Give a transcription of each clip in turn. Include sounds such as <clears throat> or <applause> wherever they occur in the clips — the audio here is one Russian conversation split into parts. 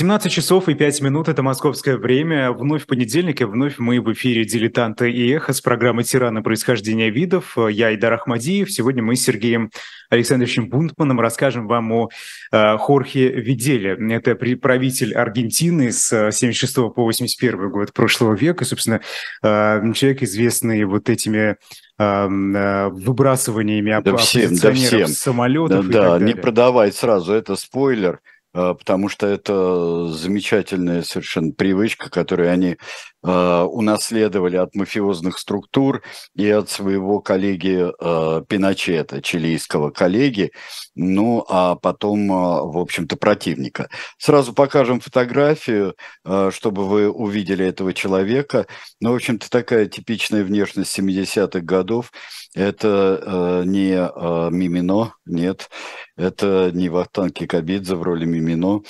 18 часов и 5 минут – это московское время. Вновь понедельник, и вновь мы в эфире «Дилетанта и эхо» с программой «Тираны. Происхождения видов». Я Идар Ахмадиев. Сегодня мы с Сергеем Александровичем Бунтманом расскажем вам о э, Хорхе Виделе. Это правитель Аргентины с 76 по 81 год прошлого века. Собственно, э, человек, известный вот этими э, выбрасываниями да всем, да всем. самолетов. Да, да не продавай сразу, это спойлер. А, потому что это замечательная совершенно привычка, которую они э, унаследовали от мафиозных структур и от своего коллеги э, Пиночета, чилийского коллеги, ну а потом, э, в общем-то, противника. Сразу покажем фотографию, э, чтобы вы увидели этого человека. Ну, в общем-то, такая типичная внешность 70-х годов. Это э, не э, Мимино, нет, это не Вахтанг Кикабидзе в роли Мимино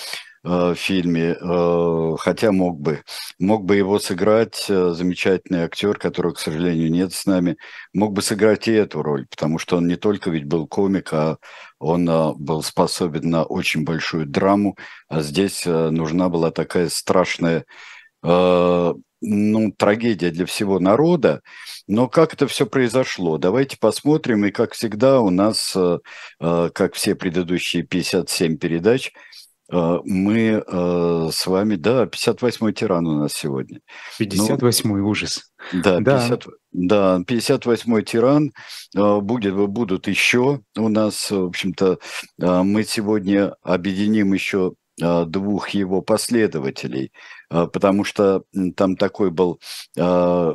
э, в фильме, э, хотя мог бы. Мог бы его сыграть э, замечательный актер, которого, к сожалению, нет с нами, мог бы сыграть и эту роль, потому что он не только ведь был комик, а он был способен на очень большую драму, а здесь нужна была такая страшная ну, трагедия для всего народа. Но как это все произошло? Давайте посмотрим. И, как всегда, у нас, э, э, как все предыдущие 57 передач, э, мы с вами, да, 58-й тиран у нас сегодня. 58-й ну, ужас. Да, 50, да. да 58-й тиран. Будет, будут еще у нас, в общем-то, мы сегодня объединим еще двух его последователей – потому что там такой был а,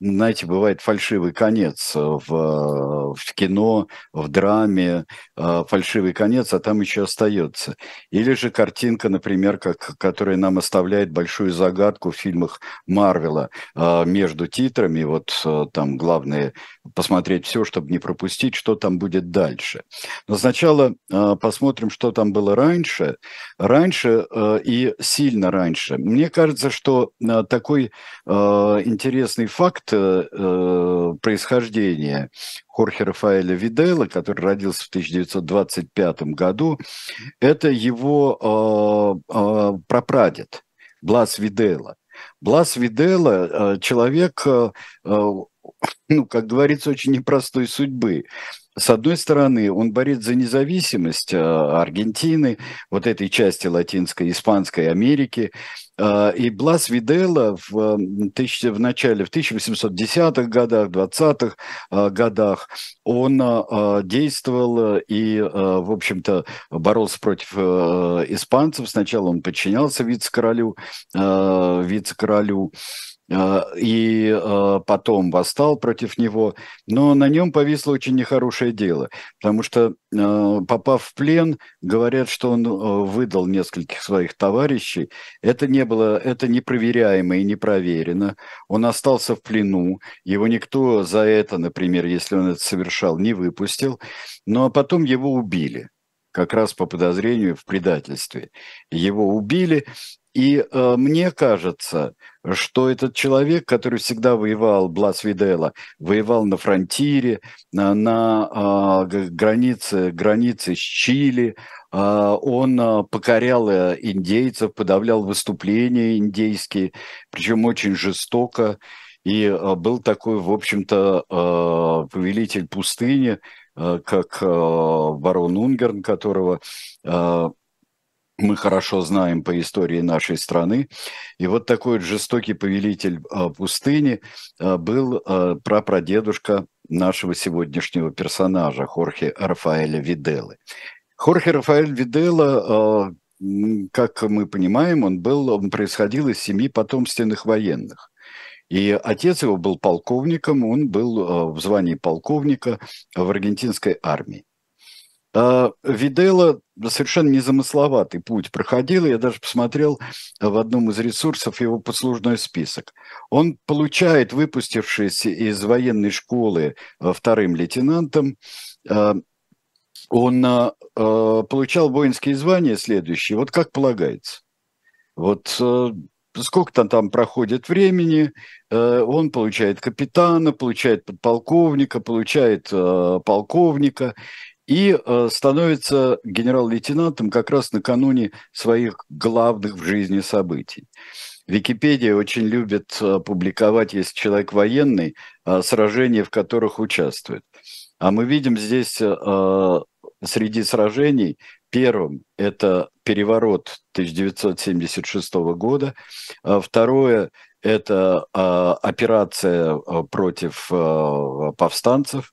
знаете, бывает фальшивый конец в, в кино, в драме, э, фальшивый конец, а там еще остается. Или же картинка, например, как, которая нам оставляет большую загадку в фильмах Марвела э, между титрами. Вот э, там главное посмотреть все, чтобы не пропустить, что там будет дальше. Но сначала посмотрим, что там было раньше. Раньше и сильно раньше. Мне кажется, что такой интересный факт э, происхождения Хорхе Рафаэля Видела, который родился в 1925 году, это его э, э, прапрадед Блас Видела. Блас Видела э, человек, э, э, ну, как говорится, очень непростой судьбы. С одной стороны, он борец за независимость Аргентины, вот этой части Латинской, Испанской Америки, и Блас Видела в, в начале, в 1810-х годах, 20-х а, годах, он а, действовал и, в общем-то, боролся против испанцев. Сначала он подчинялся вице-королю, вице-королю а, и а, потом восстал против него, но на нем повисло очень нехорошее дело, потому что, а, попав в плен, говорят, что он выдал нескольких своих товарищей. Это не было, это непроверяемо и не проверено. Он остался в плену, его никто за это, например, если он это совершал, не выпустил, но потом его убили как раз по подозрению в предательстве. Его убили, и э, мне кажется, что этот человек, который всегда воевал, Блас Видела, воевал на фронтире, на, на э, границе, границе с Чили, э, он э, покорял индейцев, подавлял выступления индейские, причем очень жестоко. И э, был такой, в общем-то, э, повелитель пустыни, как э, барон Унгерн, которого э, мы хорошо знаем по истории нашей страны. И вот такой жестокий повелитель пустыни был прапрадедушка нашего сегодняшнего персонажа Хорхе Рафаэля Виделы. Хорхе Рафаэль Видела, как мы понимаем, он, был, он происходил из семьи потомственных военных. И отец его был полковником, он был в звании полковника в аргентинской армии. А, Видела совершенно незамысловатый путь проходил. Я даже посмотрел в одном из ресурсов его послужной список. Он получает, выпустившись из военной школы э, вторым лейтенантом, э, он э, получал воинские звания следующие, вот как полагается. Вот сколько-то там проходит времени, он получает капитана, получает подполковника, получает полковника, и э, становится генерал-лейтенантом как раз накануне своих главных в жизни событий. Википедия очень любит э, публиковать, если человек военный, э, сражения, в которых участвует. А мы видим здесь э, среди сражений первым это переворот 1976 года, а второе это операция против повстанцев.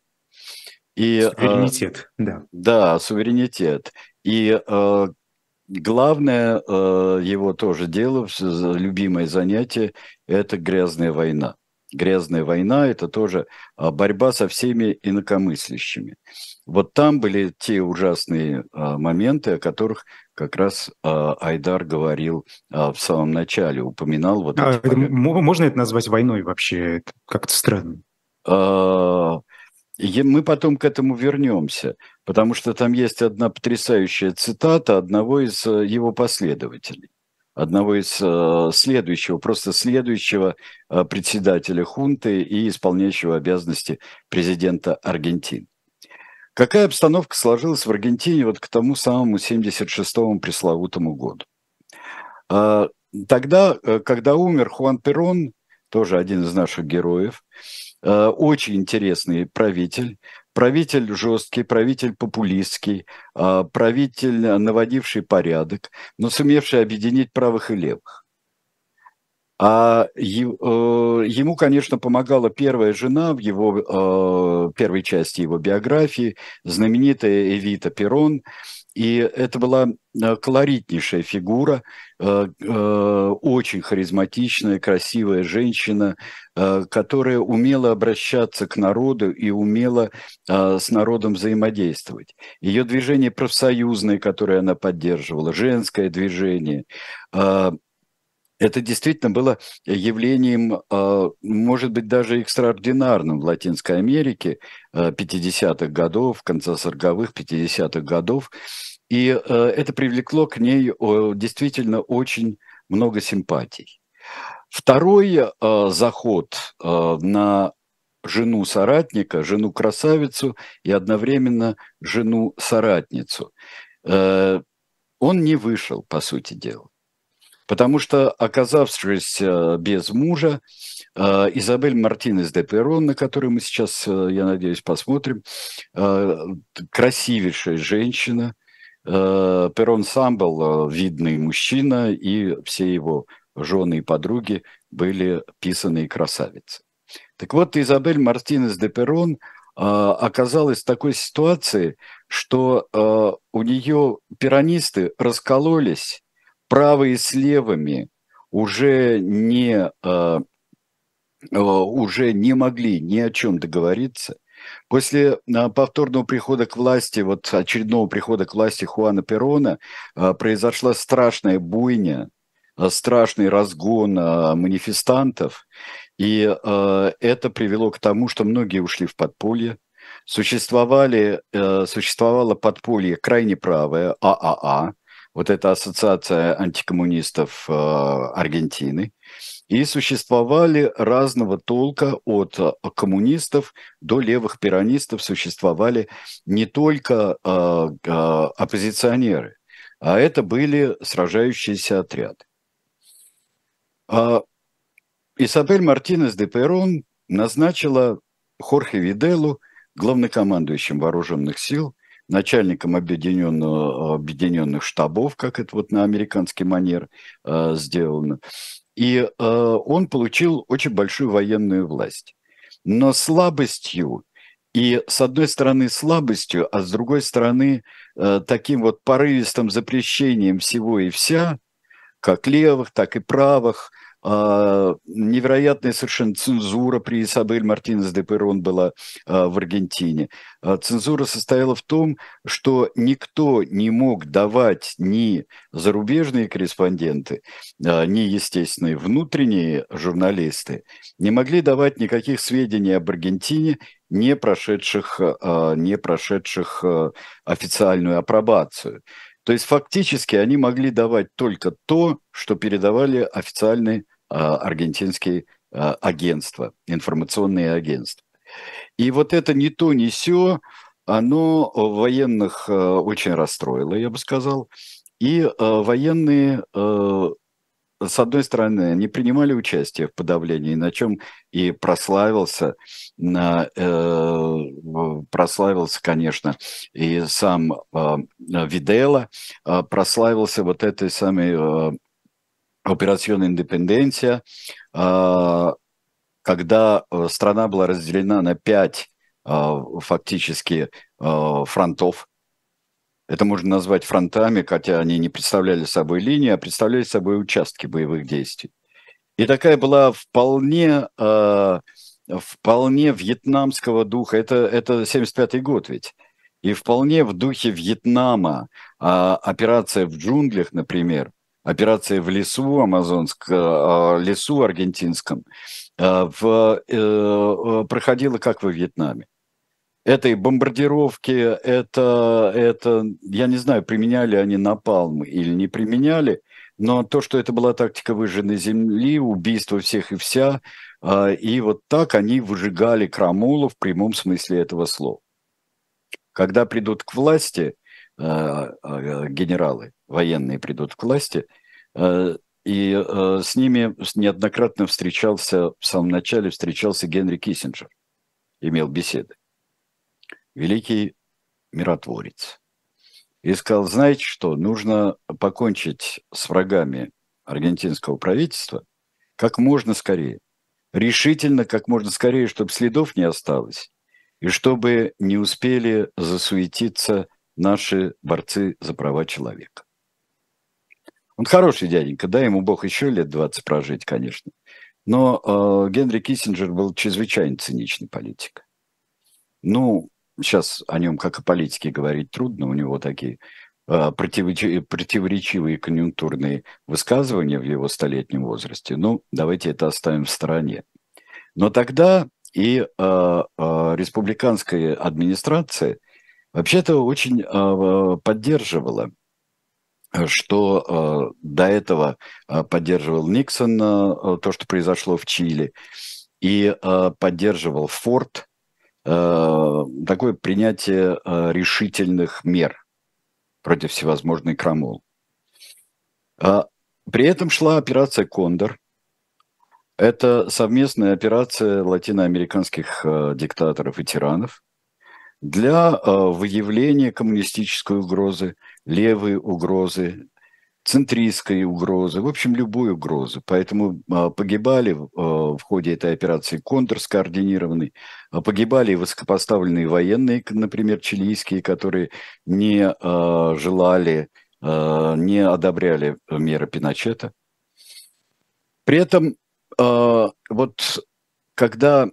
И, суверенитет, да. Да, суверенитет. И Главное его тоже дело, любимое занятие – это грязная война. Грязная война – это тоже а, борьба со всеми инакомыслящими. Вот там были те ужасные а, моменты, о которых как раз а, Айдар говорил в самом начале, упоминал. Вот а, это, можно это назвать войной вообще? Это как-то странно. Мы потом к этому вернемся, потому что там есть одна потрясающая цитата одного из э, его последователей, одного из э, следующего, просто следующего э, председателя хунты и исполняющего обязанности президента Аргентины. Какая обстановка сложилась в Аргентине вот к тому самому 76-му пресловутому году? А, тогда, когда умер Хуан Перон, тоже один из наших героев, Э, очень интересный правитель, правитель жесткий, правитель популистский, э, правитель, наводивший порядок, но сумевший объединить правых и левых. А э, ему, конечно, помогала первая жена в его первой части его биографии, знаменитая Эвита Перрон, и это была э, колоритнейшая фигура, э, э, очень харизматичная, красивая женщина, которая умела обращаться к народу и умела с народом взаимодействовать. Ее движение профсоюзное, которое она поддерживала, женское движение, это действительно было явлением, может быть, даже экстраординарным в Латинской Америке 50-х годов, конца 40-х, 50-х годов. И э, это привлекло к ней действительно очень много симпатий. Второй э, заход э, на жену соратника, жену красавицу и одновременно жену соратницу, он не вышел, по сути дела. Потому что, оказавшись без мужа, Изабель Мартинес де Перрон, на которую мы сейчас, я надеюсь, посмотрим, красивейшая женщина – Э, Перрон сам был э, видный мужчина, и все его жены и подруги были писанные красавицы. Так вот, Изабель Мартинес де Перрон э, оказалась в такой ситуации, что у нее пиранисты раскололись правые с левыми, уже не, уже не могли ни о чем договориться – После а, повторного прихода к власти, вот очередного прихода к власти Хуана Перона, а, произошла страшная буйня, а, страшный разгон манифестантов, и это привело к тому, что многие ушли в подполье, существовали, существовало подполье крайне правое, ААА, вот эта ассоциация антикоммунистов Аргентины, и существовали разного толка от э, коммунистов до левых пиранистов существовали не только э, э, оппозиционеры, а это были сражающиеся отряды. Э, Исабель Мартинес де Перон назначила Хорхе Виделу главнокомандующим вооруженных сил, начальником объединенных штабов, как это вот на американский манер э, сделано. И э, он получил очень большую военную власть. Но слабостью, и с одной стороны слабостью, а с другой стороны э, таким вот порывистым запрещением всего и вся, как левых, так и правых – невероятная совершенно цензура при Исабель Мартинес де Перрон была а, в Аргентине. А, цензура состояла в том, что никто не мог давать ни зарубежные корреспонденты, ни, естественно, внутренние журналисты, не могли давать никаких сведений об Аргентине, не прошедших, не прошедших официальную апробацию. То есть фактически они могли давать только то, что передавали официальные а, аргентинские а, агентства, информационные агентства. И вот это не то, не все оно военных очень расстроило, я бы сказал. И военные с одной стороны, не принимали участие в подавлении, на чем и прославился, э, прославился, конечно, и сам Видела, прославился вот этой самой операционной индепенденция, э, когда э, страна была разделена на пять э, фактически э, фронтов, это можно назвать фронтами, хотя они не представляли собой линии, а представляли собой участки боевых действий. И такая была вполне, вполне вьетнамского духа. Это, это 75-й год ведь. И вполне в духе Вьетнама операция в джунглях, например, операция в лесу амазонском, э, лесу аргентинском, э, в, э, проходила как во Вьетнаме этой бомбардировки, это, это, я не знаю, применяли они напалм или не применяли, но то, что это была тактика выжженной земли, убийство всех и вся, а, и вот так они выжигали Крамулу в прямом смысле этого слова. Когда придут к власти а, а, генералы, военные придут к власти, и с ними неоднократно встречался, в самом начале встречался Генри Киссинджер, имел беседы великий миротворец. И сказал, знаете что, нужно покончить с врагами аргентинского правительства как можно скорее. Решительно, как можно скорее, чтобы следов не осталось. И чтобы не успели засуетиться наши борцы за права человека. Он хороший дяденька, да, ему Бог еще лет 20 прожить, конечно. Но э, Генри Киссинджер был чрезвычайно циничный политик. Ну, сейчас о нем как о политике говорить трудно, у него такие а, противоречивые конъюнктурные высказывания в его столетнем возрасте. Ну, давайте это оставим в стороне. Но тогда и э, э, республиканская администрация вообще-то очень э, поддерживала, что э, до этого поддерживал Никсон э, то, что произошло в Чили, и э, поддерживал Форд, Э, такое принятие э, решительных мер против всевозможной крамол. А при этом шла операция «Кондор». Это совместная операция латиноамериканских э, диктаторов и тиранов для выявления коммунистической угрозы, левой угрозы, центристской угрозы, в общем, любой угрозы. Поэтому а, погибали а, в ходе этой операции контр скоординированный, а, погибали высокопоставленные военные, например, чилийские, которые не желали, не одобряли меры Пиночета. При этом вот когда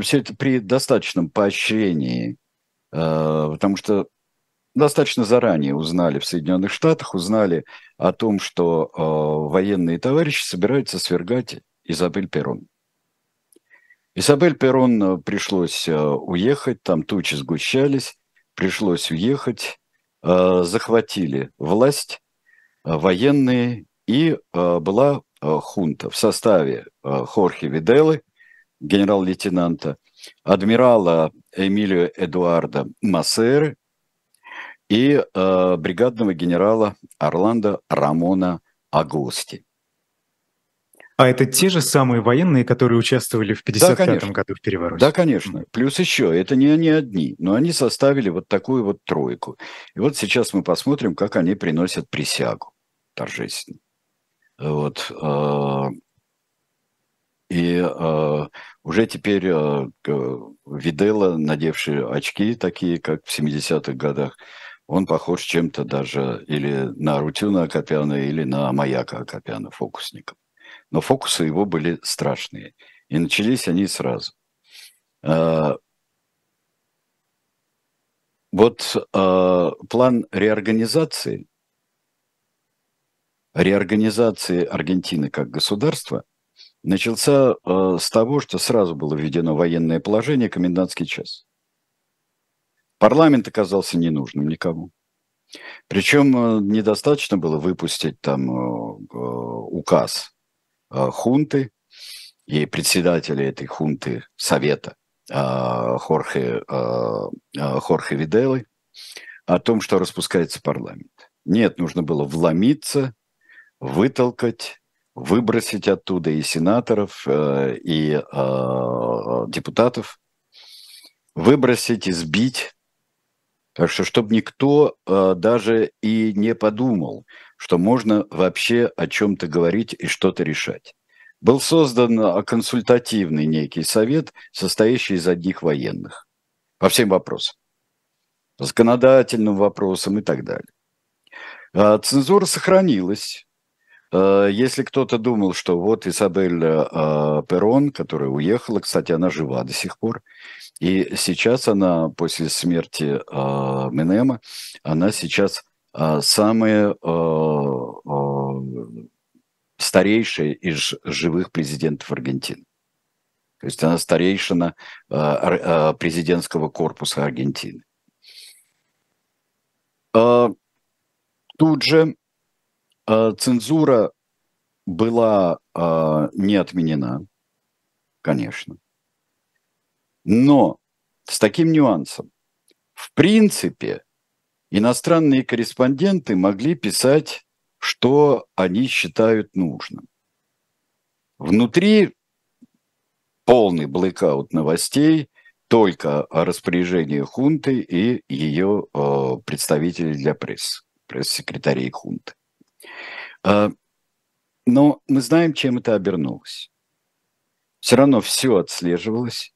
все это при достаточном поощрении, потому что достаточно заранее узнали в Соединенных Штатах, узнали о том, что э, военные товарищи собираются свергать Изабель Перрон. Изабель Перрон э, пришлось э, уехать, там тучи сгущались, пришлось уехать, э, захватили власть э, военные, и э, была э, хунта в составе э, Хорхе Виделы, генерал-лейтенанта, адмирала Эмилио Эдуарда Массеры, и э, бригадного генерала Орландо Рамона Агусти. А это те же самые военные, которые участвовали в 55 да, году в перевороте? Да, конечно. Плюс еще, это не они одни, но они составили вот такую вот тройку. И вот сейчас мы посмотрим, как они приносят присягу торжественно. Вот. Э, и э, уже теперь э, Видела, надевший очки такие, как в 70-х годах, он похож чем-то даже или на Рутюна Акопяна, или на Маяка Акопяна, фокусника. Но фокусы его были страшные. И начались они сразу. А, вот а, план реорганизации, реорганизации Аргентины как государства начался а, с того, что сразу было введено военное положение, комендантский час. Парламент оказался ненужным никому. Причем э, недостаточно было выпустить там э, э, указ хунты и председателя этой хунты совета Хорхе, Хорхе Виделы о том, что распускается парламент. Нет, нужно было вломиться, вытолкать, выбросить оттуда и сенаторов, и депутатов, выбросить, избить. Так что, чтобы никто даже и не подумал, что можно вообще о чем-то говорить и что-то решать. Был создан консультативный некий совет, состоящий из одних военных по всем вопросам, законодательным вопросам и так далее. А, цензура сохранилась. А, если кто-то думал, что вот Изабель Перрон, которая уехала, кстати, она жива до сих пор, и сейчас она после смерти Менема, она сейчас самая старейшая из живых президентов Аргентины. То есть она старейшина президентского корпуса Аргентины. Тут же цензура была не отменена, конечно. Но с таким нюансом. В принципе, иностранные корреспонденты могли писать, что они считают нужным. Внутри полный блэкаут новостей, только о распоряжении хунты и ее э, представителей для прессы, пресс-секретарей хунты. Э, но мы знаем, чем это обернулось. Все равно все отслеживалось,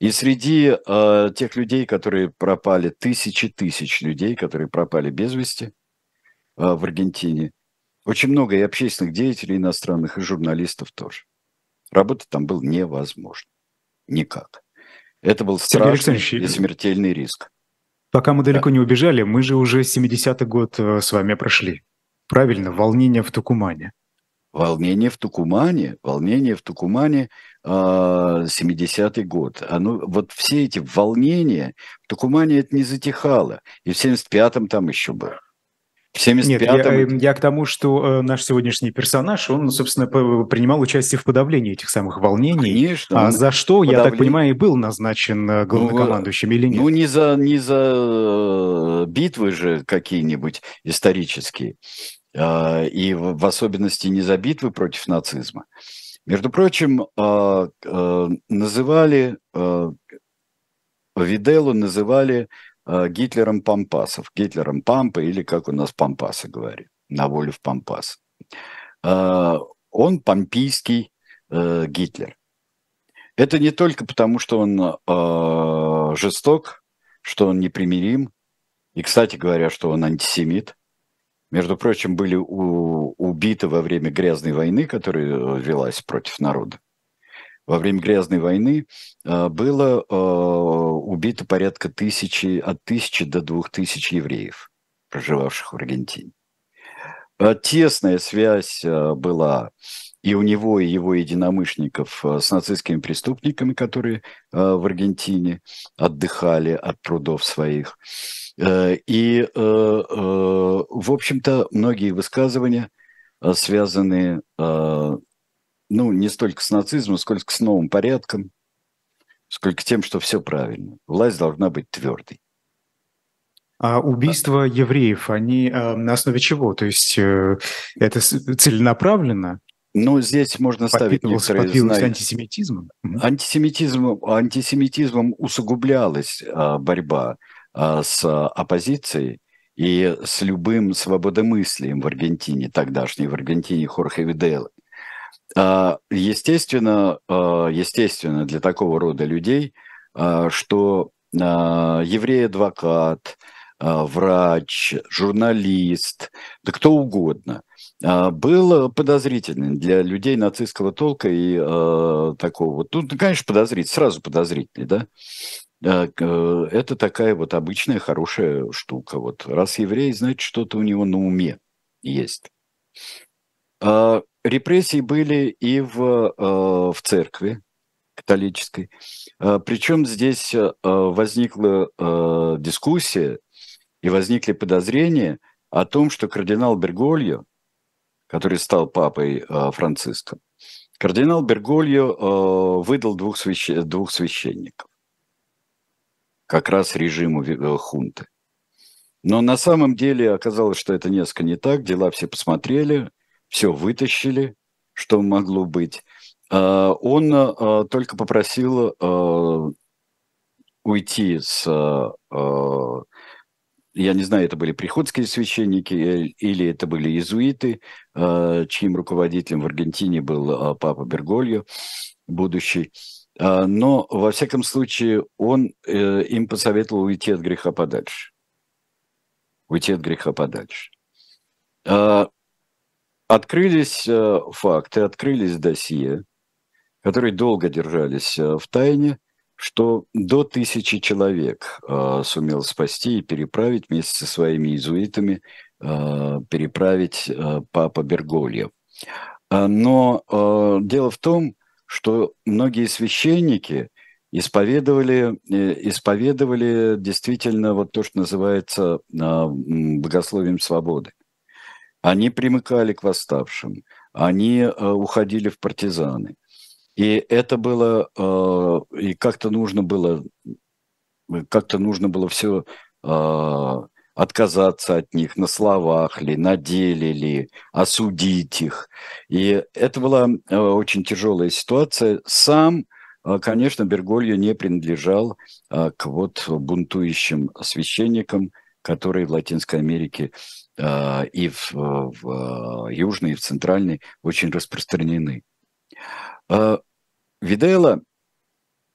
и среди э, тех людей, которые пропали, тысячи тысяч людей, которые пропали без вести э, в Аргентине, очень много и общественных деятелей иностранных, и журналистов тоже. Работать там было невозможно. Никак. Это был страшный и смертельный риск. Пока мы далеко да. не убежали, мы же уже 70-й год э, с вами прошли. Правильно, волнение в Тукумане. Волнение в Тукумане, волнение в Тукумане 70-й а, год. Оно, вот все эти волнения, в Тукумане это не затихало. И в 75-м там еще было. В 75 Нет, я, э, я к тому, что э, наш сегодняшний персонаж, он, собственно, принимал участие в подавлении этих самых волнений. Конечно. А за что, подавление... я так понимаю, и был назначен э, главнокомандующим ну, или нет? Ну, не за, не за битвы же какие-нибудь исторические, а, и в особенности не за битвы против нацизма. Между прочим, а, называли Виделу называли Гитлером Пампасов, Гитлером Пампа или как у нас Пампасы говорят, на волю в Пампас. Он помпийский э, Гитлер. Это не только потому, что он жесток, что он непримирим, и, кстати говоря, что он антисемит – между прочим, были у, убиты во время грязной войны, которая э, велась против народа. Во время грязной войны э, было э, убито порядка тысячи, от тысячи до двух тысяч евреев, проживавших в Аргентине. Э, тесная связь была и у него, и его единомышленников с нацистскими преступниками, которые в Аргентине отдыхали от трудов своих. И, в общем-то, многие высказывания связаны, ну, не столько с нацизмом, сколько с новым порядком, сколько тем, что все правильно. Власть должна быть твердой. А убийства евреев, они на основе чего? То есть это целенаправленно? Ну, здесь можно ставить некоторые знаки. антисемитизмом? Антисемитизмом, антисемитизмом усугублялась а, борьба а, с оппозицией и с любым свободомыслием в Аргентине, тогдашней в Аргентине Хорхе Виделы. А, естественно, а, естественно, для такого рода людей, что еврей-адвокат, врач, журналист, да кто угодно, был подозрительным для людей нацистского толка и такого. Ну, конечно, подозрительный, сразу подозрительный, да. Э, это такая вот обычная хорошая штука. Вот раз еврей, значит, что-то у него на уме есть. Репрессии были и в, э, в церкви католической. А, Причем здесь э, возникла дискуссия и возникли подозрения о том, что кардинал Бергольо, который стал папой Франциском, кардинал Бергольо выдал двух, свящ... двух священников как раз режиму э, хунты. Но на самом деле оказалось, что это несколько не так. Дела все посмотрели, все вытащили, что могло быть. А, он а, только попросил а, уйти с я не знаю, это были приходские священники э, или это были иезуиты, чьим руководителем в Аргентине был папа Бергольо, будущий. Но, во всяком случае, он э, им посоветовал уйти от греха подальше. Уйти от греха подальше. Открылись э, факты, открылись досье, которые долго держались в тайне, что до тысячи человек э, сумел спасти и переправить вместе со своими иезуитами, э, переправить э, папа Бергольев. А, но э, дело в том, что многие священники исповедовали, э, исповедовали действительно вот то, что называется э, богословием свободы. Они примыкали к восставшим, они э, уходили в партизаны. И это было, э, и как-то нужно было, как-то нужно было все э, отказаться от них на словах ли, на деле ли, осудить их. И это была э, очень тяжелая ситуация. Сам, конечно, Бергольо не принадлежал к вот бунтующим священникам, которые в Латинской Америке и в, в Южной, и в Центральной очень распространены. А Видела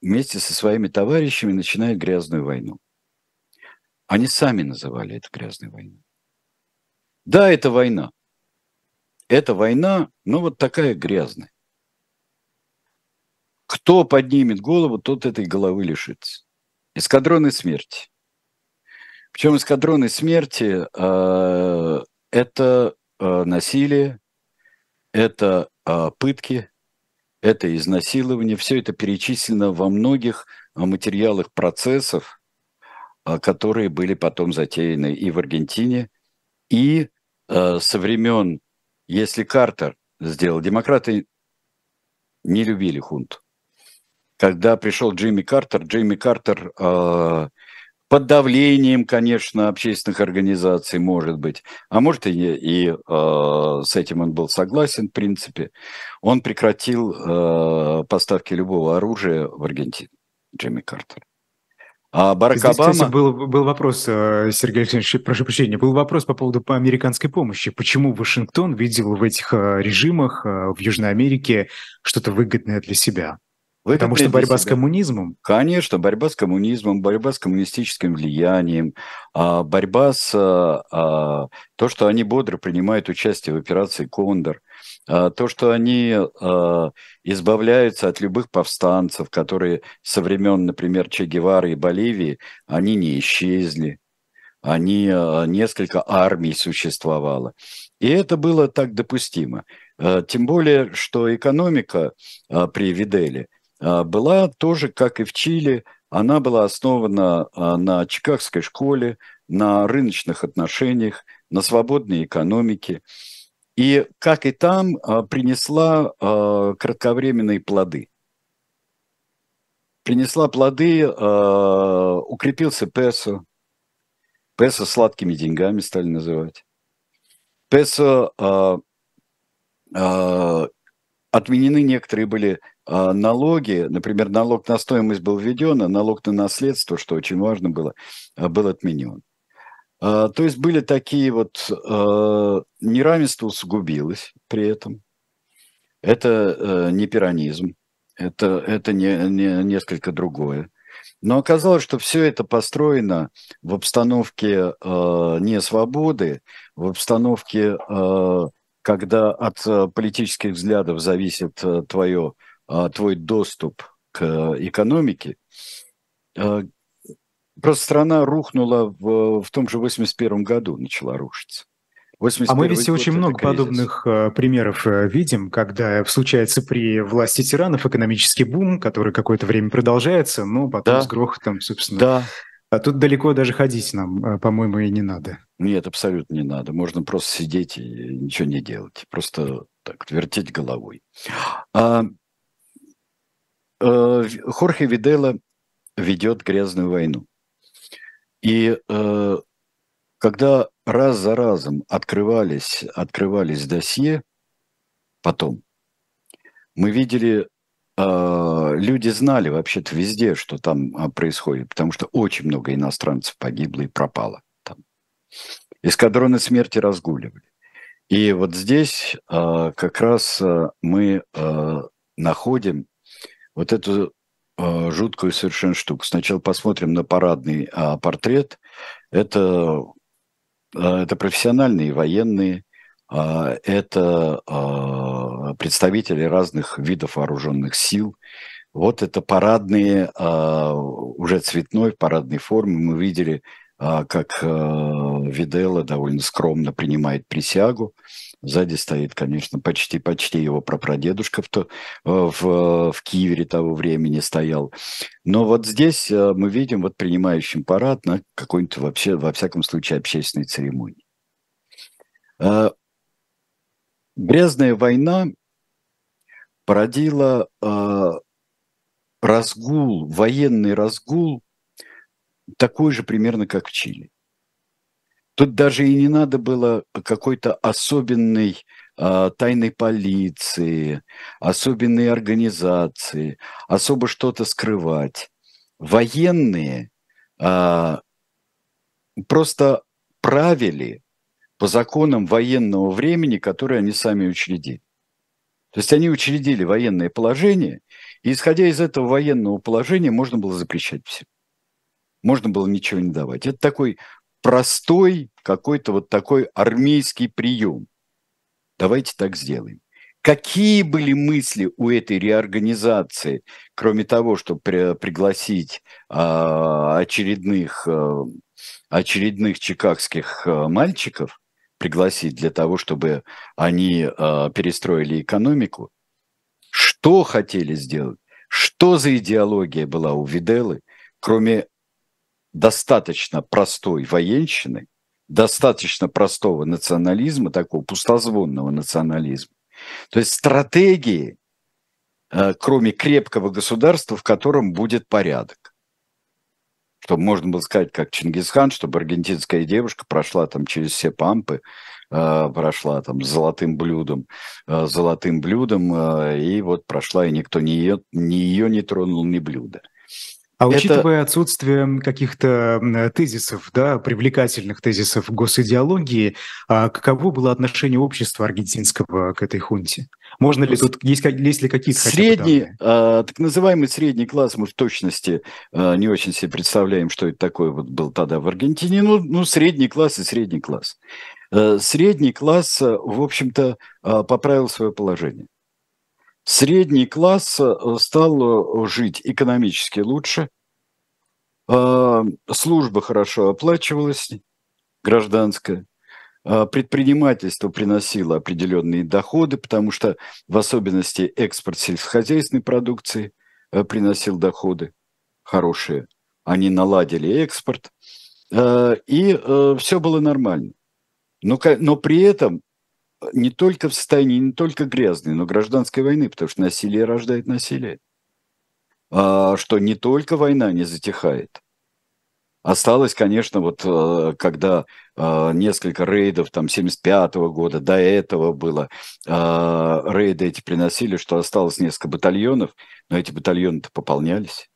вместе со своими товарищами начинает грязную войну. Они сами называли это грязной войной. Да, это война. Это война, но вот такая грязная. Кто поднимет голову, тот этой головы лишится. Эскадроны смерти. Причем эскадроны смерти э, это э, насилие, это э, пытки, это изнасилование, все это перечислено во многих а, материалах процессов, а, которые были потом затеяны и в Аргентине, и э, со времен, если Картер сделал, демократы не любили хунту. Когда пришел Джимми Картер, Джимми Картер э, под давлением, конечно, общественных организаций, может быть, а может и, и э, с этим он был согласен, в принципе, он прекратил э, поставки любого оружия в Аргентину, Джимми Картер. А Барак Здесь, Обама... Кстати, был, был вопрос, э, Сергей Александрович, прошу прощения, был вопрос по поводу американской помощи. Почему Вашингтон видел в этих э, режимах э, в Южной Америке что-то выгодное для себя? Вы Потому что борьба с коммунизмом? Конечно, борьба с коммунизмом, борьба с коммунистическим влиянием, а, борьба с а, а, то, что они бодро принимают участие в операции «Кондор», то, что они избавляются от любых повстанцев, которые со времен, например, Че Гевары и Боливии, они не исчезли, они несколько армий существовало. И это было так допустимо. Тем более, что экономика при Виделе – была тоже, как и в Чили, она была основана а, на Чикагской школе, на рыночных отношениях, на свободной экономике. И, как и там, а, принесла кратковременные плоды. Принесла плоды, укрепился песо. Песо сладкими деньгами стали называть. Песо отменены некоторые были а, налоги, например, налог на стоимость был введен, а налог на наследство, что очень важно было, а, был отменен. А, то есть были такие вот неравенство усугубилось при этом. Это э, не пиранизм, это, это не, не, несколько другое. Но оказалось, что все это построено в обстановке э, не свободы, в обстановке, э, когда от э, политических взглядов зависит э, твое а, твой доступ к экономике, а, просто страна рухнула в, в том же 81 году, начала рушиться. А мы ведь очень много кризис. подобных э, примеров э, видим, когда случается при власти тиранов экономический бум, который какое-то время продолжается, но потом да. с грохотом, собственно. Да. А тут далеко даже ходить нам, э, по-моему, и не надо. Нет, абсолютно не надо. Можно просто сидеть и ничего не делать. Просто так вертеть головой. А, Э, Хорхе Видела ведет грязную войну. И э, когда раз за разом открывались, открывались досье, потом, мы видели, люди знали вообще-то везде, что там а, происходит, потому что очень много иностранцев погибло и пропало там. Эскадроны смерти разгуливали. И вот здесь э, как раз мы находим вот эту жуткую совершенно штуку. Сначала посмотрим на парадный портрет. Это а, это профессиональные военные, а, это а, представители разных видов вооруженных сил. Вот это парадные, уже цветной, парадной форме. Мы видели, как Видела довольно скромно принимает присягу. Сзади стоит, конечно, почти-почти его прапрадедушка в, то, в, в Киеве того времени стоял. Но вот здесь мы видим вот принимающим парад на какой-нибудь вообще, во всяком случае, общественной церемонии. Грязная война породила э, разгул, военный разгул, такой же примерно, как в Чили. Тут даже и не надо было какой-то особенной э, тайной полиции, особенной организации, особо что-то скрывать. Военные э, просто правили по законам военного времени, которые они сами учредили. То есть они учредили военное положение, и исходя из этого военного положения можно было запрещать все. Можно было ничего не давать. Это такой простой какой-то вот такой армейский прием. Давайте так сделаем. Какие были мысли у этой реорганизации, кроме того, чтобы при, пригласить а, очередных, а, очередных чикагских а, мальчиков, пригласить для того, чтобы они а, перестроили экономику? Что хотели сделать? Что за идеология была у Виделы, кроме достаточно простой военщины, достаточно простого национализма, такого пустозвонного национализма. То есть стратегии, э, кроме крепкого государства, в котором будет порядок. Чтобы можно было сказать, как Чингисхан, чтобы аргентинская девушка прошла там через все пампы, э, прошла там с золотым блюдом, э, золотым блюдом, и вот прошла, и никто ни ее, ни ее не тронул, ни блюда. А учитывая это... отсутствие каких-то тезисов, да, привлекательных тезисов госидеологии, а каково было отношение общества аргентинского к этой хунте? Можно ли тут, есть, есть ли какие-то Средний, а, так называемый средний класс, мы в точности а, не очень себе представляем, что это такое вот был тогда в Аргентине. Ну, ну средний класс и средний класс. А, средний класс, в общем-то, а, поправил свое положение. Средний класс э, стал э, жить экономически лучше, а, служба хорошо оплачивалась, гражданская, а, предпринимательство приносило определенные доходы, потому что в особенности экспорт сельскохозяйственной продукции э, приносил доходы хорошие. Они наладили экспорт, и все было нормально. Но, но при этом не только в состоянии, не только грязной, но гражданской войны, потому что насилие рождает насилие. А, что не только война не затихает. Осталось, конечно, вот э, когда э, несколько рейдов там 75 -го года, до этого было, э, рейды эти приносили, что осталось несколько батальонов, но эти батальоны-то пополнялись.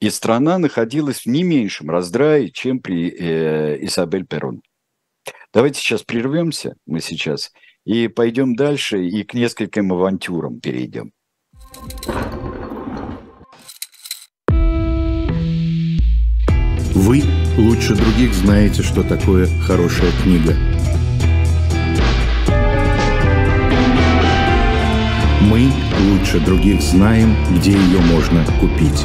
И страна находилась в не меньшем раздрае, чем при Изабель Перрон. Давайте сейчас прервемся, мы сейчас, и пойдем дальше, и к нескольким авантюрам перейдем. Вы лучше других знаете, что такое хорошая книга. Мы лучше других знаем, где ее можно купить.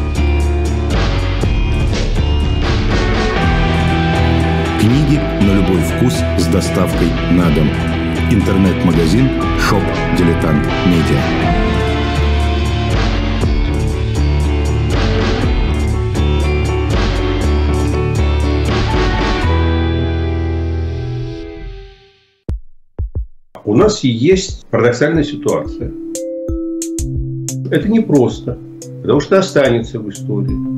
Книги на любой вкус с доставкой на дом. Интернет-магазин Shop Дилетант Медиа. У нас есть парадоксальная ситуация. Это непросто, потому что останется в истории.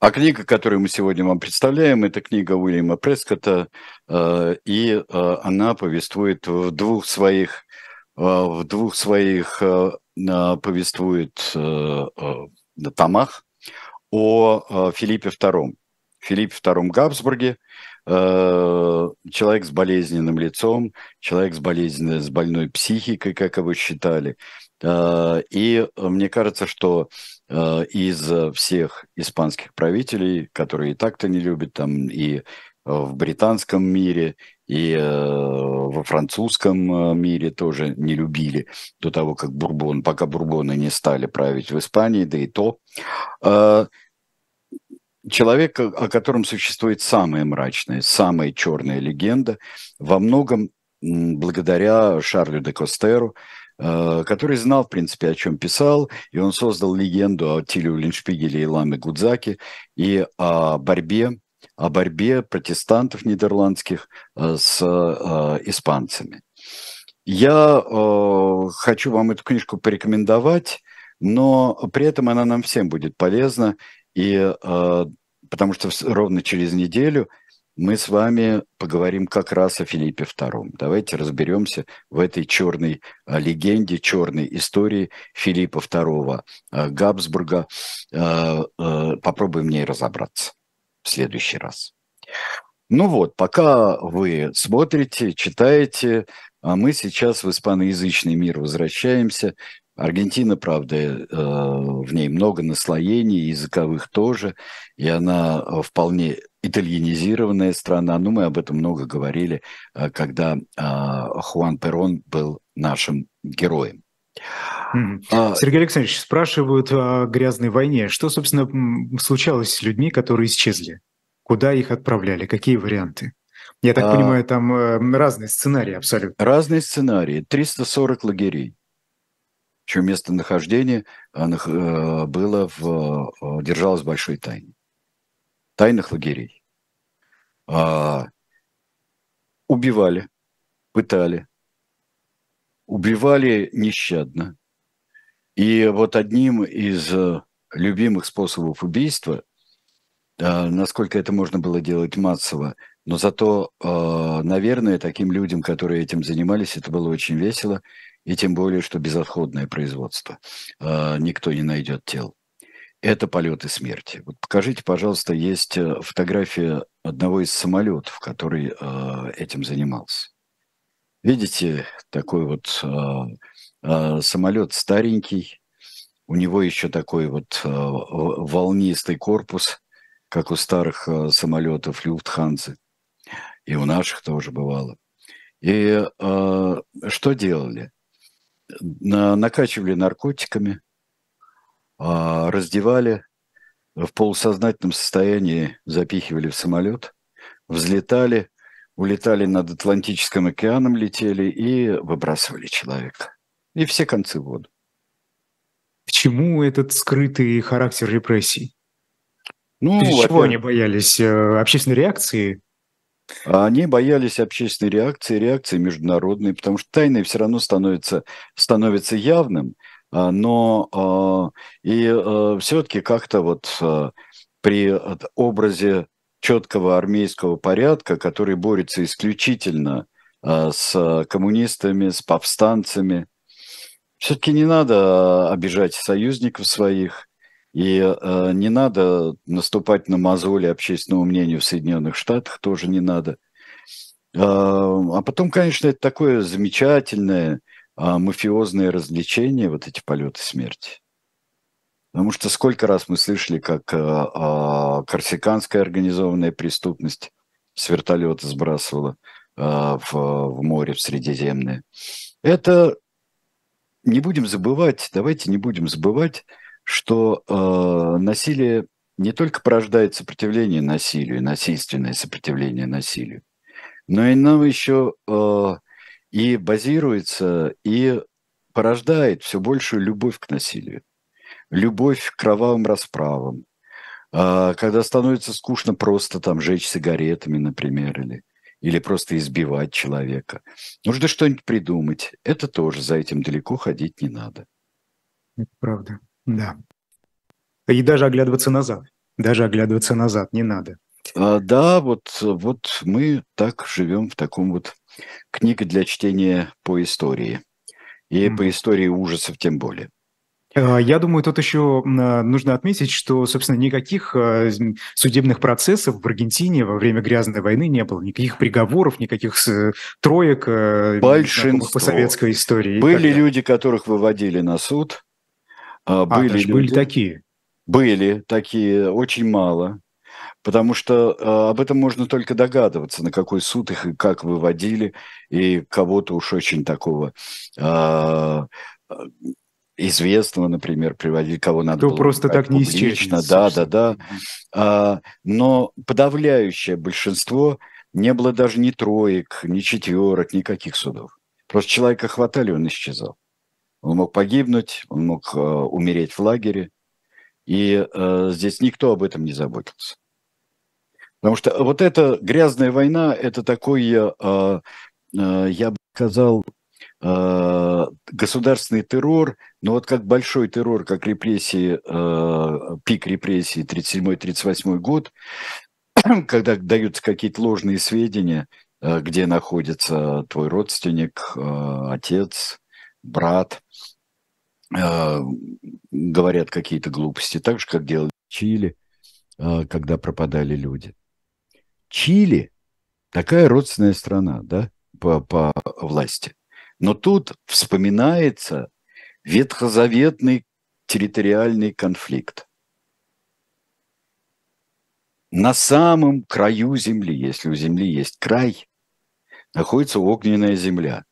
А книга, которую мы сегодня вам представляем, это книга Уильяма Прескота, э, и э, она повествует в двух своих, э, в двух своих повествует томах о Филиппе II. Филиппе II Габсбурге, человек с болезненным лицом, человек с болезненной, с больной психикой, как его считали. И мне кажется, что из всех испанских правителей, которые и так-то не любят, там и в британском мире, и э, во французском э, мире тоже не любили до того, как Бурбон, пока Бурбоны не стали править в Испании, да и то. Человек, о котором существует самая мрачная, самая черная легенда, во многом благодаря Шарлю де Костеру, Э, который знал, в принципе, о чем писал, и он создал легенду о Тилю Линшпигеле и Ламе Гудзаке и о борьбе, о борьбе протестантов нидерландских э, с э, испанцами. Я хочу вам эту книжку порекомендовать, но при этом она нам всем будет полезна, и потому что ровно через неделю мы с вами поговорим как раз о Филиппе II. Давайте разберемся в этой черной а, легенде, черной истории Филиппа II а, Габсбурга. А, попробуем в ней разобраться в следующий раз. Ну вот, пока вы смотрите, читаете, а мы сейчас в испаноязычный мир возвращаемся. Аргентина, правда, э, в ней много наслоений, языковых тоже, и она э, вполне итальянизированная страна. Ну, мы об этом много говорили, э, когда Хуан Перон был нашим героем. А, Сергей Александрович, спрашивают о грязной войне. Что, собственно, случалось с людьми, которые исчезли? Куда их отправляли? Какие варианты? Я так а, понимаю, там разные сценарии абсолютно. Разные сценарии. 340 лагерей чье местонахождение э, э, было в, э, держалось в большой тайне. Тайных лагерей. А, убивали, пытали, убивали нещадно. И вот одним из любимых способов убийства, насколько это можно было делать массово, но зато, наверное, таким людям, которые этим занимались, это было очень весело – и тем более, что безотходное производство. Никто не найдет тел. Это полеты смерти. Вот покажите, пожалуйста, есть э, фотография одного из самолетов, который а, этим занимался. Видите, такой вот а, самолет старенький, у него еще такой вот волнистый корпус, как у старых самолетов Люфтханзы, и у наших тоже бывало. И что делали? накачивали наркотиками, раздевали, в полусознательном состоянии запихивали в самолет, взлетали, улетали над Атлантическим океаном, летели и выбрасывали человека. И все концы в воду. К чему этот скрытый характер репрессий? Ну, чего они боялись? Э, общественной реакции? Они боялись общественной реакции, реакции международной, потому что тайное все равно становится, становится явным, а, но а, и э, все-таки как-то вот при образе четкого армейского порядка, который борется исключительно а, с коммунистами, с повстанцами, все-таки не надо обижать союзников своих, и не надо наступать на мозоли общественному мнению в Соединенных Штатах, тоже не надо. А потом, конечно, это такое замечательное э, мафиозное развлечение, вот эти полеты смерти. Потому что сколько раз мы слышали, как э, э, корсиканская организованная преступность с вертолета сбрасывала э, в, в море, в Средиземное. Это не будем забывать, давайте не будем забывать, что э, насилие не только порождает сопротивление насилию, насильственное сопротивление насилию, но и нам еще э, и базируется, и порождает все большую любовь к насилию, любовь к кровавым расправам, э, когда становится скучно просто там жечь сигаретами, например, или, или просто избивать человека. Нужно что-нибудь придумать. Это тоже за этим далеко ходить не надо. Это правда, да. И даже оглядываться назад. Даже оглядываться назад не надо. А, да, вот, вот мы так живем в таком вот книге для чтения по истории. И mm. по истории ужасов тем более. А, я думаю, тут еще нужно отметить, что, собственно, никаких а, судебных процессов в Аргентине во время грязной войны не было, никаких приговоров, никаких троек Большинство. по советской истории. Были люди, которых выводили на суд. А, были, люди, были такие. Были такие, очень мало. Потому что э, об этом можно только догадываться, на какой суд их и как выводили, и кого-то уж очень такого э, известного, например, приводили, кого надо Кто было просто так не публично. Да, да, да. А, но подавляющее большинство не было даже ни троек, ни четверок, никаких судов. Просто человека хватали, он исчезал. Он мог погибнуть, он мог э, умереть в лагере, и э, здесь никто об этом не заботился. Потому что вот эта грязная война, это такой, э, э, я бы сказал, э, государственный террор, но вот как большой террор, как репрессии, пик репрессий 37-38 год, <clears throat> когда даются какие-то ложные сведения, где находится твой родственник, отец, брат, говорят какие-то глупости, так же, как делали в Чили, когда пропадали люди. Чили такая родственная страна, да, по, по власти. Но тут вспоминается ветхозаветный территориальный конфликт. На самом краю земли, если у земли есть край, находится огненная земля.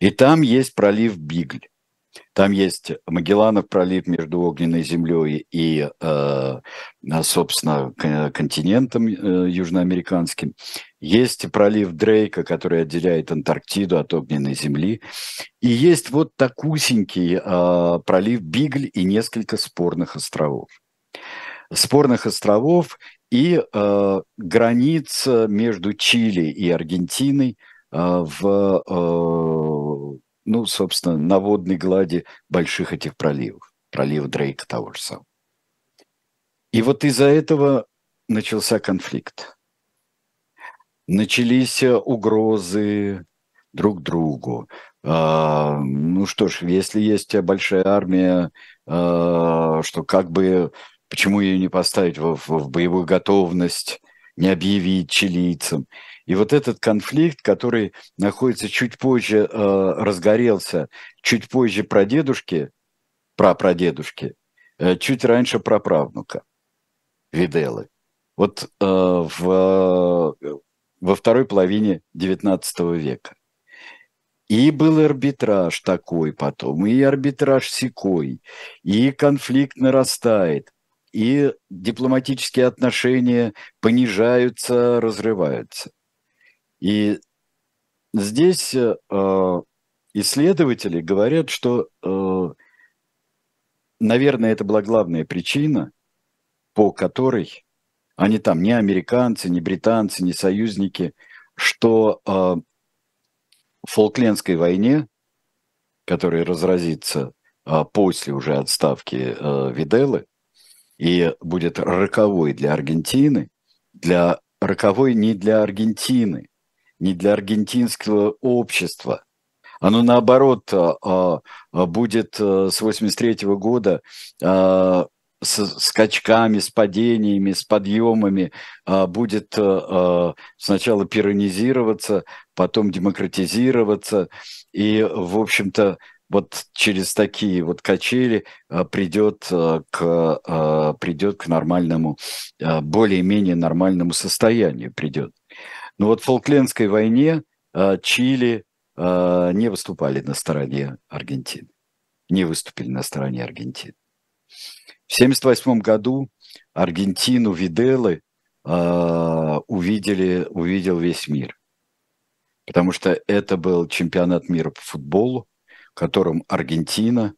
И там есть пролив Бигль. Там есть Магелланов пролив между огненной землей и, э, собственно, континентом э, южноамериканским. Есть пролив Дрейка, который отделяет Антарктиду от огненной земли. И есть вот такусенький э, пролив Бигль и несколько спорных островов. Спорных островов и граница между Чили и Аргентиной в ну, собственно, на водной глади больших этих проливов, пролива Дрейка того же самого. И вот из-за этого начался конфликт. Начались угрозы друг другу. А, ну что ж, если есть большая армия, а, что как бы, почему ее не поставить в, в, в боевую готовность, не объявить чилийцам. И вот этот конфликт, который находится чуть позже, э, разгорелся чуть позже про дедушки, про прадедушки, э, чуть раньше про правнука Виделы. Вот э, в, во второй половине XIX века. И был арбитраж такой потом, и арбитраж секой, и конфликт нарастает, и дипломатические отношения понижаются, разрываются. И здесь э, исследователи говорят, что, э, наверное, это была главная причина, по которой они там не американцы, не британцы, не союзники, что э, в Фолклендской войне, которая разразится э, после уже отставки э, Виделы, и будет роковой для Аргентины, для роковой не для Аргентины, не для аргентинского общества. Оно наоборот а, а, будет э, с 83 года а, с скачками, с падениями, с подъемами будет э, сначала пиранизироваться, потом демократизироваться. И, в общем-то, вот через такие вот качели придет к, придет к нормальному, более-менее нормальному состоянию придет. Но вот в Фолклендской войне э, Чили э, не выступали на стороне Аргентины. Не выступили на стороне Аргентины. В 1978 году Аргентину Виделы увидели, увидел весь мир. Потому что это был чемпионат мира по футболу, в котором Аргентина,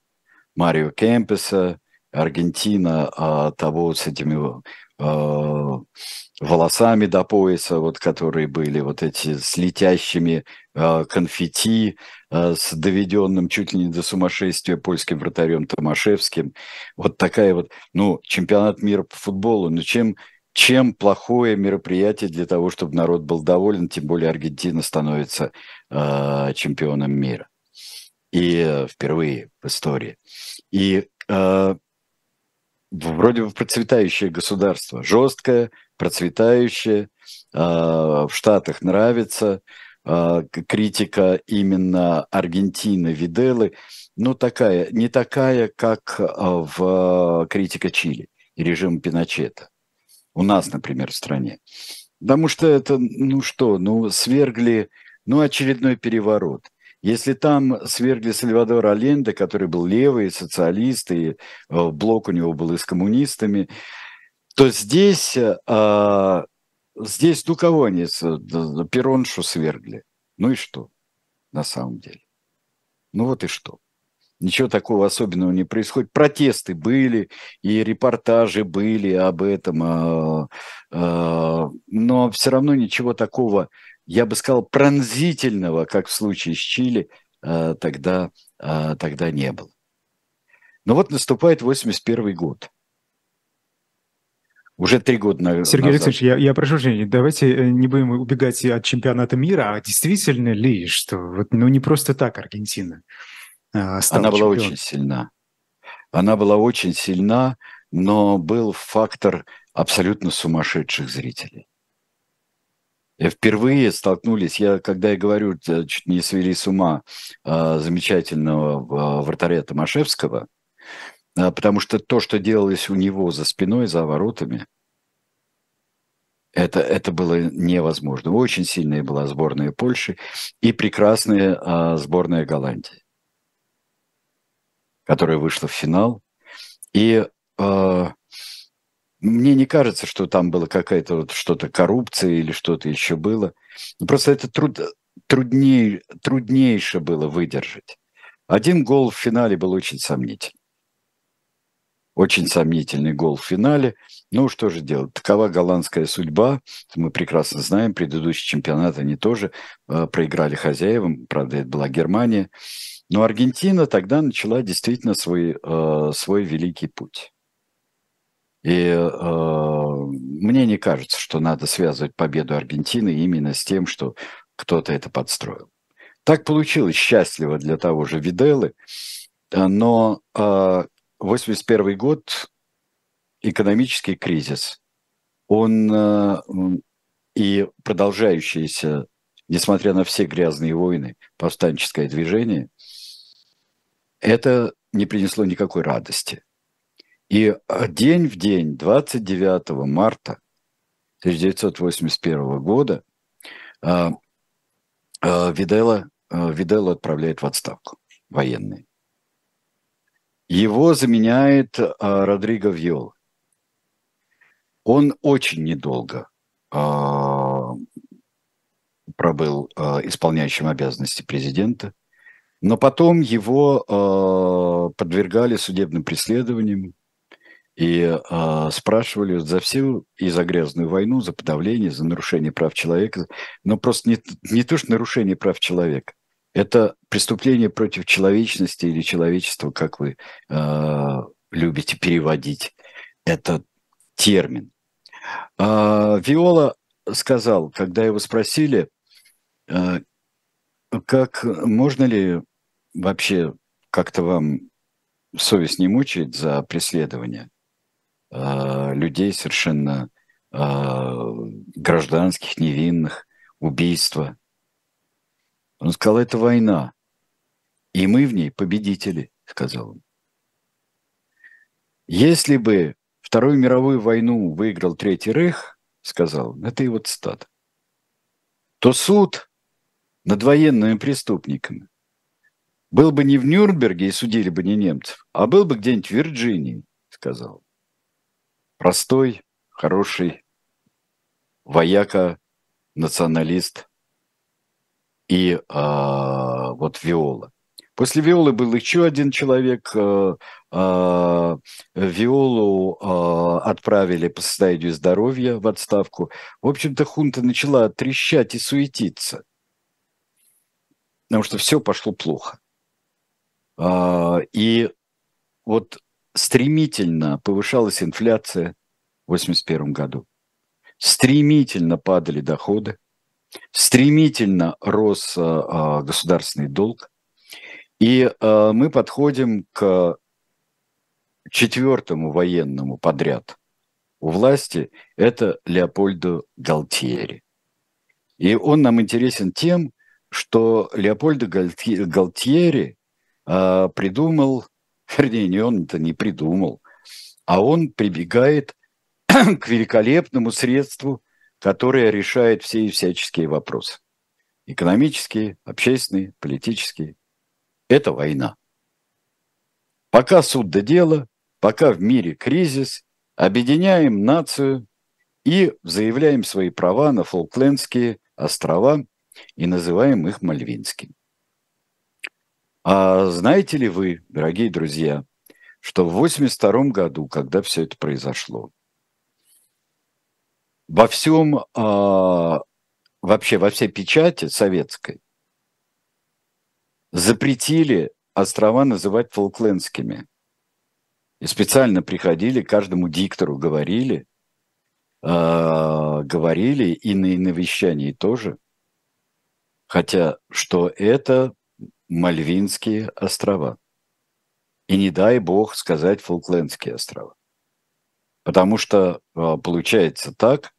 Марио Кемпеса, Аргентина а, того с этими а, волосами до пояса, вот которые были, вот эти с летящими а, конфетти, а, с доведенным чуть ли не до сумасшествия польским вратарем Томашевским. Вот такая вот, ну, чемпионат мира по футболу. Ну, чем, чем плохое мероприятие для того, чтобы народ был доволен, тем более Аргентина становится э, чемпионом мира. И э, впервые в истории. И э, вроде бы процветающее государство, жесткое, процветающее, а, в Штатах нравится, а, критика именно Аргентины, Виделы, ну такая, не такая, как а, в критика Чили и режима Пиночета. У нас, например, в стране. Потому что это, ну что, ну свергли, ну очередной переворот – если там свергли Сальвадора Аленде, который был левый, социалист, и э, блок у него был и с коммунистами, то здесь, а, здесь ну кого они, Пероншу свергли. Ну и что на самом деле? Ну вот и что. Ничего такого особенного не происходит. Протесты были, и репортажи были об этом, а, а, но все равно ничего такого я бы сказал, пронзительного, как в случае с Чили, э, тогда, э, тогда не было. Но вот наступает 81 год. Уже три года назад. Сергей Алексеевич, я, я прошу прощения, давайте э, не будем убегать от чемпионата мира, а действительно ли, что вот, ну не просто так Аргентина Она была чемпион. очень сильна. Она была очень сильна, но был фактор абсолютно сумасшедших зрителей впервые столкнулись, я, когда я говорю, чуть не свели с ума а, замечательного а, вратаря Томашевского, а, потому что то, что делалось у него за спиной, за воротами, это, это было невозможно. Очень сильная была сборная Польши и прекрасная сборная Голландии, которая вышла в финал. И мне не кажется, что там было какая-то вот что-то коррупция или что-то еще было. Просто это труд, труднее, труднейше было выдержать. Один гол в финале был очень сомнительный. Очень сомнительный гол в финале. Ну, что же делать? Такова голландская судьба. Мы прекрасно знаем, предыдущий чемпионат они тоже э, проиграли хозяевам. Правда, это была Германия. Но Аргентина тогда начала действительно свой, э, свой великий путь. И э, мне не кажется, что надо связывать победу Аргентины именно с тем, что кто-то это подстроил. Так получилось счастливо для того же Виделы, э, но э, 81 год, экономический кризис, он э, и продолжающийся, несмотря на все грязные войны, повстанческое движение, это не принесло никакой радости – и а, день в день, 29 марта 1981 года, а, а, Видела, Видела отправляет в отставку военный. Его заменяет Родриго Вьол. Он очень недолго пробыл исполняющим обязанности президента, но потом его подвергали судебным преследованиям, и э, спрашивали за всю и за грязную войну, за подавление, за нарушение прав человека. Но просто не, не то, что нарушение прав человека, это преступление против человечности или человечества, как вы э, любите переводить этот термин. А, Виола сказал, когда его спросили, э, как можно ли вообще как-то вам совесть не мучает за преследование? Э, людей совершенно э, гражданских, невинных, убийства. Он сказал, это война, и мы в ней победители, сказал он. Если бы Вторую мировую войну выиграл Третий Рейх, сказал, это его цитата, то суд над военными преступниками был бы не в Нюрнберге и судили бы не немцев, а был бы где-нибудь в Вирджинии, сказал простой, хороший вояка, националист и а, вот Виола. После Виолы был еще один человек. А, а, Виолу а, отправили по состоянию здоровья в отставку. В общем-то, хунта начала трещать и суетиться, потому что все пошло плохо. И вот стремительно повышалась инфляция в 1981 году. Стремительно падали доходы, стремительно рос а, государственный долг. И а, мы подходим к четвертому военному подряд у власти, это Леопольдо Галтьери. И он нам интересен тем, что Леопольдо Галтьери а, придумал, вернее, не он это не придумал, а он прибегает <clears throat> к великолепному средству, которое решает все и всяческие вопросы. Экономические, общественные, политические. Это война. Пока суд до дела, пока в мире кризис, объединяем нацию и заявляем свои права на Фолклендские острова и называем их Мальвинскими. А знаете ли вы, дорогие друзья, что в 1982 году, когда все это произошло, во всем, а, вообще во всей печати советской запретили острова называть фолклендскими. И специально приходили, каждому диктору говорили, э, говорили и на, и на вещании тоже, хотя что это Мальвинские острова. И не дай бог сказать Фолклендские острова. Потому что э, получается так,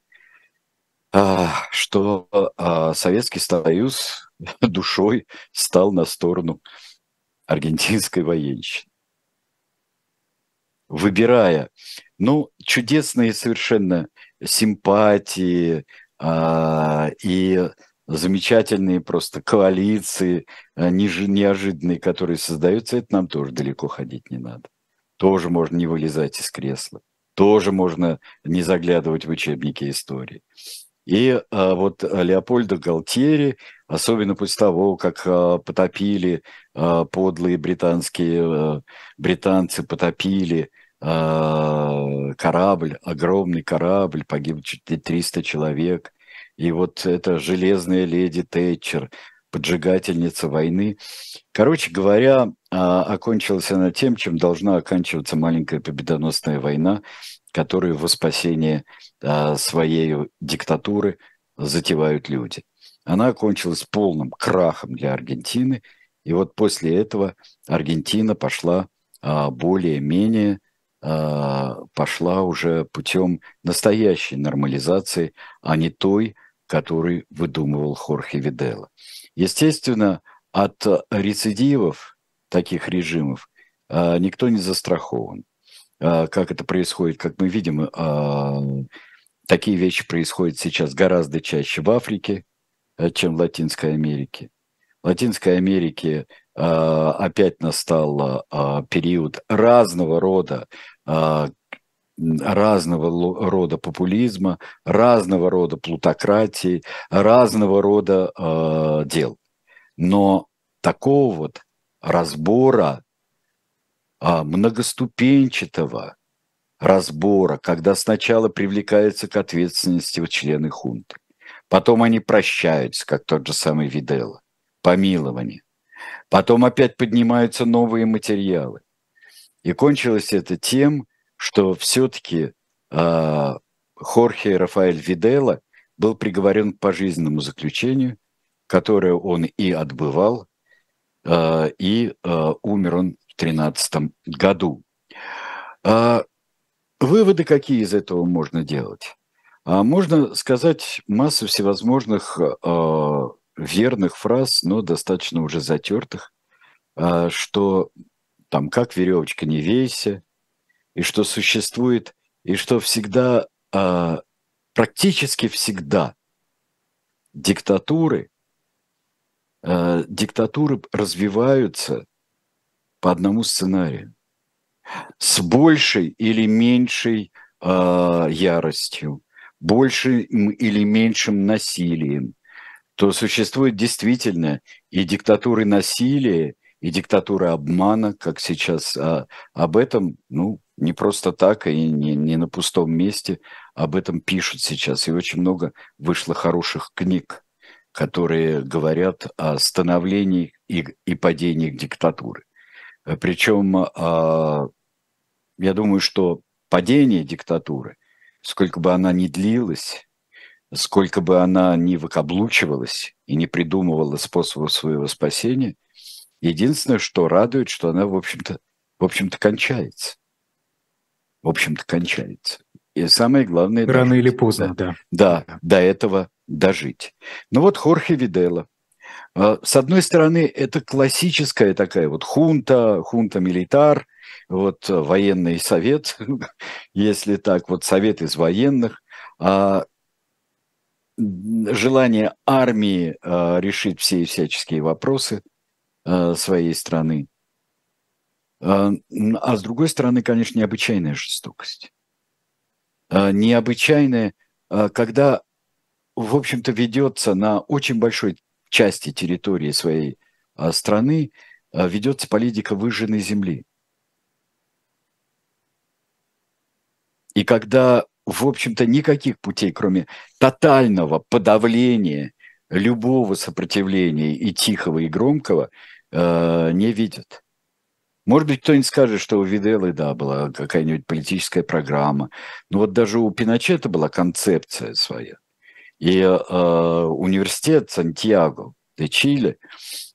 э, что э, Советский Союз <laughs> душой стал на сторону аргентинской военщины выбирая, ну, чудесные совершенно симпатии а, и замечательные просто коалиции а, неожиданные, которые создаются, это нам тоже далеко ходить не надо. Тоже можно не вылезать из кресла, тоже можно не заглядывать в учебники истории. И а, вот Леопольда Галтьери, особенно после того, как а, потопили а, подлые британские, а, британцы потопили а, корабль, огромный корабль, погиб чуть ли 300 человек. И вот эта железная леди Тэтчер, поджигательница войны. Короче говоря, а, окончилась она тем, чем должна оканчиваться маленькая победоносная война, которую во спасение а, своей диктатуры затевают люди. Она окончилась полным крахом для Аргентины, и вот после этого Аргентина пошла более-менее а, пошла уже путем настоящей нормализации, а не той, который выдумывал Хорхе Видела. Естественно, от рецидивов таких режимов а, никто не застрахован. А, как это происходит, как мы видим, такие вещи происходят сейчас гораздо чаще в Африке, чем в Латинской Америке. В Латинской Америке опять настал период разного рода а, разного рода популизма, разного рода плутократии, разного рода э, дел. Но такого вот разбора э, многоступенчатого разбора, когда сначала привлекаются к ответственности члены хунты, потом они прощаются, как тот же самый Видела, помилование, потом опять поднимаются новые материалы, и кончилось это тем, что все-таки э, а, Хорхе Рафаэль Видела был приговорен к пожизненному заключению, которое он и отбывал, э, и э, умер он в 2013 году. Э, выводы какие из этого можно делать? А можно сказать массу всевозможных э, верных фраз, но достаточно уже затертых, э, что там как веревочка не вейся, и что существует, и что всегда, а, практически всегда диктатуры, а, диктатуры развиваются по одному сценарию с большей или меньшей а, яростью, большим или меньшим насилием, то существует действительно и диктатуры насилия, и диктатура обмана, как сейчас. А об этом, ну, не просто так и не, не на пустом месте, об этом пишут сейчас. И очень много вышло хороших книг, которые говорят о становлении и, и падении диктатуры. Причем а, я думаю, что падение диктатуры, сколько бы она ни длилась, сколько бы она ни выкаблучивалась и не придумывала способов своего спасения, единственное, что радует, что она, в общем-то, в общем-то, кончается. В общем-то, кончается. И самое главное... Рано дожить. или поздно, да. Да, да, до этого дожить. Ну вот Хорхе Видела. А, с одной стороны, это классическая такая вот хунта, хунта-милитар, вот военный совет, <laughs> если так, вот совет из военных. А желание армии а, решить все всяческие вопросы а, своей страны. А, а с другой стороны, конечно, необычайная жестокость. Необычайная, когда, в общем-то, ведется на очень большой части территории своей страны, ведется политика выжженной земли. И когда в общем-то, никаких путей, кроме тотального подавления любого сопротивления и тихого, и громкого, не видят. Может быть, кто-нибудь скажет, что у Виделы, да, была какая-нибудь политическая программа. Но вот даже у Пиночета была концепция своя. И э, университет Сантьяго де Чили,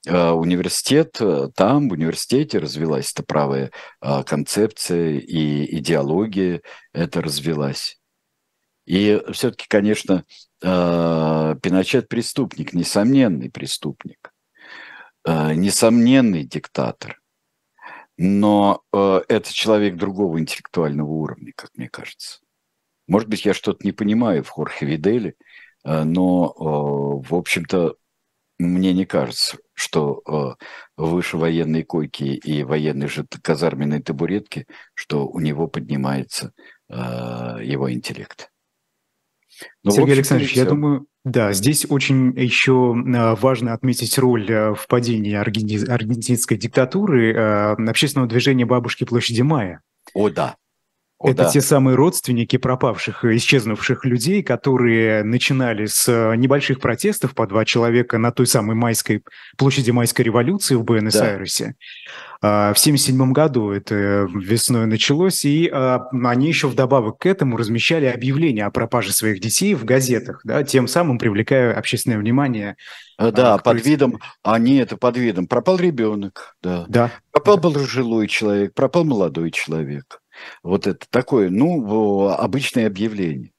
э, университет, э, там в университете развилась эта правая э, концепция и идеология это развилась. И все-таки, конечно, Пиночет преступник, несомненный преступник, несомненный диктатор. Но это человек другого интеллектуального уровня, как мне кажется. Может быть, я что-то не понимаю в Хорхе Виделе, но, в общем-то, мне не кажется, что э, выше военной койки и военной же казарменной табуретки, что у него поднимается э, его интеллект. Ну, Сергей Александрович, я думаю, да, здесь очень еще э, важно отметить роль э, в падении аргентинской диктатуры э, общественного движения «Бабушки площади Мая». О, да. О, Это да. те самые родственники пропавших, исчезнувших людей, которые начинали с э, небольших протестов по два человека на той самой майской площади майской революции в Буэнос-Айресе. Да. В 1977 году это весной началось, и а, они еще вдобавок к этому размещали объявления о пропаже своих детей в газетах, да, тем самым привлекая общественное внимание. Э, да, под видом, они это под видом, пропал ребенок, да. да. Пропал пожилой человек, пропал молодой человек. Вот это такое, ну, обычное объявление.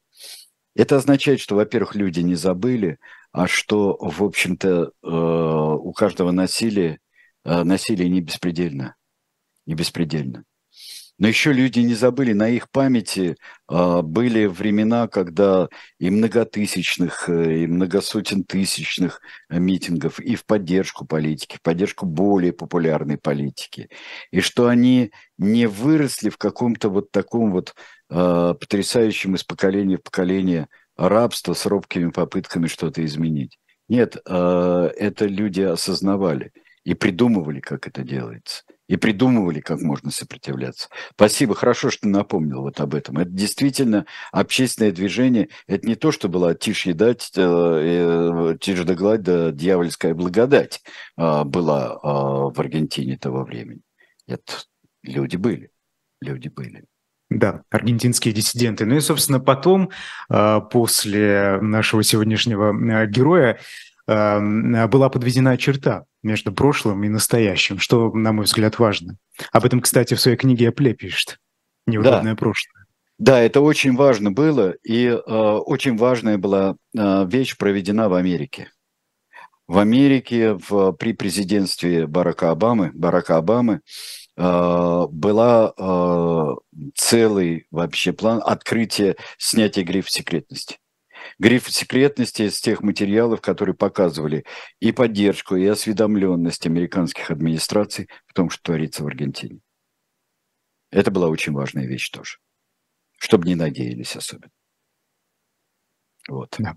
Это означает, что, во-первых, люди не забыли, а что, в общем-то, э, у каждого насилия, э, насилие не беспредельно. Не беспредельно. Но еще люди не забыли, на их памяти а, были времена, когда и многотысячных, э, и многосотен тысячных митингов и в поддержку политики, в поддержку более популярной политики. И что они не выросли в каком-то вот таком вот а, потрясающем из поколения в поколение рабства с робкими попытками что-то изменить. Нет, а, это люди осознавали и придумывали, как это делается – и придумывали, как можно сопротивляться. Спасибо, хорошо, что напомнил вот об этом. Это действительно общественное движение. Это не то, что была тишь и дать, э, э, тишь да гладь, да дьявольская благодать э, была э, в Аргентине того времени. Это люди были, люди были. Да, аргентинские диссиденты. Ну и, собственно, потом, э, после нашего сегодняшнего э, героя, была подведена черта между прошлым и настоящим, что, на мой взгляд, важно. Об этом, кстати, в своей книге Апле пишет. Неудобное да. прошлое. Да, это очень важно было, и э, очень важная была э, вещь проведена в Америке. В Америке в, при президентстве Барака Обамы, Барака Обамы э, была э, целый вообще план открытия снятия грифа секретности гриф секретности из тех материалов, которые показывали и поддержку, и осведомленность американских администраций в том, что творится в Аргентине. Это была очень важная вещь тоже, чтобы не надеялись особенно. Вот. Да.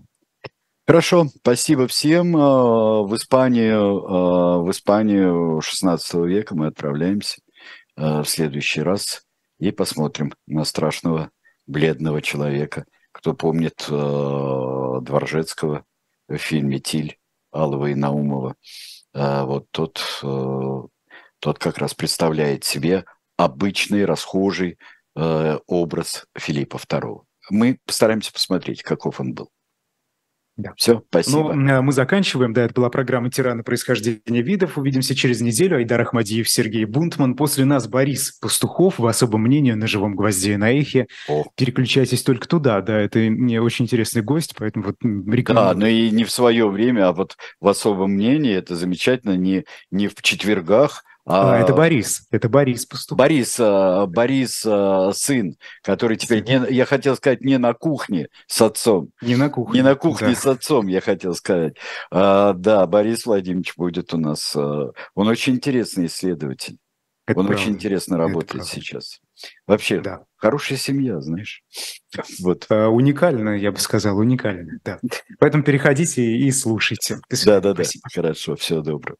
Хорошо, спасибо всем. А, в Испанию, а, в Испанию 16 века мы отправляемся а, в следующий раз и посмотрим на страшного бледного человека. Кто помнит Дворжецкого в фильме «Тиль» Алова и Наумова, вот тот, тот как раз представляет себе обычный, расхожий образ Филиппа II. Мы постараемся посмотреть, каков он был. Да. Все, спасибо. Ну, мы заканчиваем. Да, это была программа «Тираны происхождения видов». Увидимся через неделю. Айдар Ахмадиев, Сергей Бунтман. После нас Борис Пастухов в особом мнении на живом гвозде на эхе. О. Переключайтесь только туда. Да, это мне очень интересный гость, поэтому вот рекомендую. Да, но и не в свое время, а вот в особом мнении. Это замечательно. Не, не в четвергах, а, это Борис, это Борис поступил. Борис, а, Борис а, сын, который теперь, не, я хотел сказать, не на кухне с отцом. Не на кухне. Не на кухне да. с отцом, я хотел сказать. А, да, Борис Владимирович будет у нас. Он очень интересный исследователь. Это Он правда. очень интересно работает сейчас. Вообще, да. хорошая семья, знаешь. Вот. А, уникально, я бы сказал, уникально. Да. Поэтому переходите и слушайте. Да, да, да. Хорошо, всего доброго.